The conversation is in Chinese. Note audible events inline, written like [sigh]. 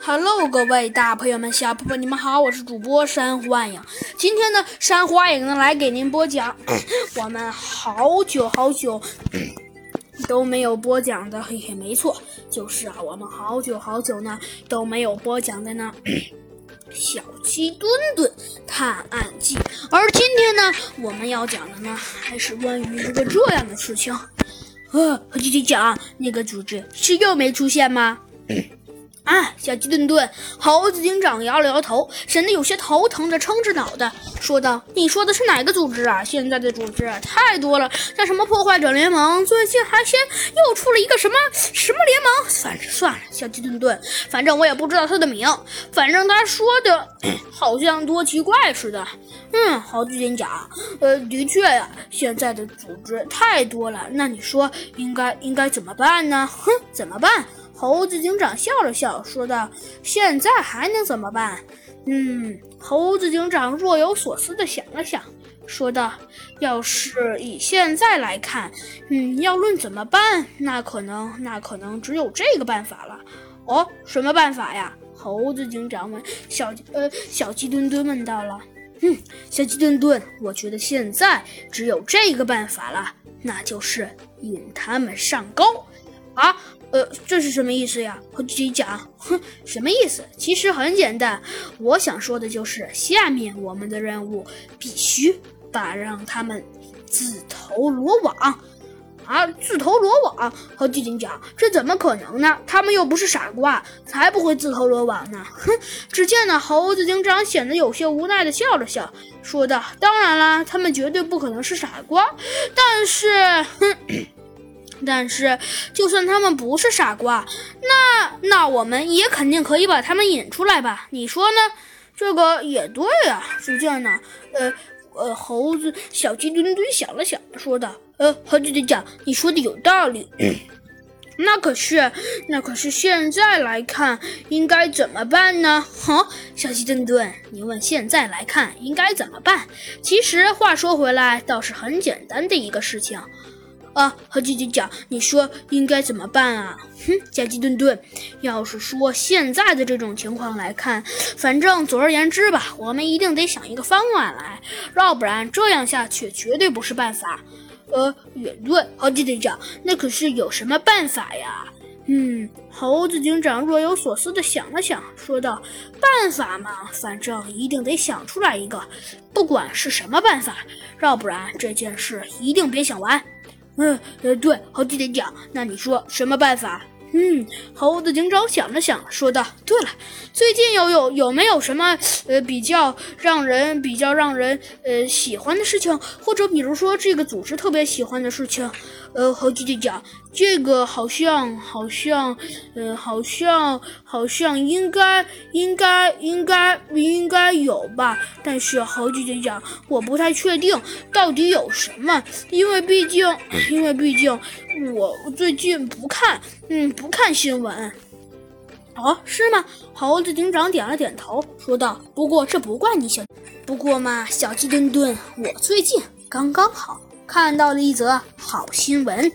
Hello，各位大朋友们、小朋友们，你们好，我是主播山瑚暗影。今天呢，山瑚暗影呢来给您播讲 [clears throat] 我们好久好久都没有播讲的，嘿嘿，没错，就是啊，我们好久好久呢都没有播讲的呢，[clears throat]《小鸡墩墩探案记》。而今天呢，我们要讲的呢，还是关于一个这样的事情。呃，和弟弟讲，那个组织是又没出现吗？啊，小鸡顿顿，猴子警长摇了摇头，显得有些头疼的撑着脑袋，说道：“你说的是哪个组织啊？现在的组织太多了，像什么破坏者联盟，最近还先又出了一个什么什么联盟？反正算了，小鸡顿顿，反正我也不知道他的名，反正他说的 [clears throat] 好像多奇怪似的。嗯，猴子警长，呃，的确呀，现在的组织太多了，那你说应该应该怎么办呢？哼，怎么办？”猴子警长笑了笑，说道：“现在还能怎么办？”嗯，猴子警长若有所思地想了想，说道：“要是以现在来看，嗯，要论怎么办，那可能，那可能只有这个办法了。”哦，什么办法呀？猴子警长问。小呃，小鸡墩墩问到了。嗯，小鸡墩墩，我觉得现在只有这个办法了，那就是引他们上钩。啊，呃，这是什么意思呀？和自己讲，哼，什么意思？其实很简单，我想说的就是，下面我们的任务必须把让他们自投罗网。啊，自投罗网？和自己讲，这怎么可能呢？他们又不是傻瓜，才不会自投罗网呢。哼！只见呢，猴子警长显得有些无奈的笑了笑，说道：“当然啦，他们绝对不可能是傻瓜，但是，哼。”但是，就算他们不是傻瓜，那那我们也肯定可以把他们引出来吧？你说呢？这个也对啊。只见呢，呃呃，猴子小鸡墩墩想了想，说道：“呃，猴子警长，你说的有道理。[clears throat] 那可是，那可是现在来看，应该怎么办呢？哈，小鸡墩墩，你问现在来看应该怎么办？其实话说回来，倒是很简单的一个事情。”啊，和姐姐讲，你说应该怎么办啊？哼，小鸡顿顿，要是说现在的这种情况来看，反正总而言之吧，我们一定得想一个方案来，要不然这样下去绝对不是办法。呃，也对，和姐姐讲，那可是有什么办法呀？嗯，猴子警长若有所思地想了想，说道：“办法嘛，反正一定得想出来一个，不管是什么办法，要不然这件事一定别想完。”嗯对，好几点讲，那你说什么办法？嗯，猴子警长想了想，说道：“对了，最近有有有没有什么呃比较让人比较让人呃喜欢的事情，或者比如说这个组织特别喜欢的事情？”呃，猴子警长，这个好像好像呃好像好像应该应该应该应该有吧，但是猴子警长，我不太确定到底有什么，因为毕竟因为毕竟我最近不看嗯。不看新闻，哦，是吗？猴子警长点了点头，说道：“不过这不怪你，小不过嘛，小鸡墩墩，我最近刚刚好看到了一则好新闻。”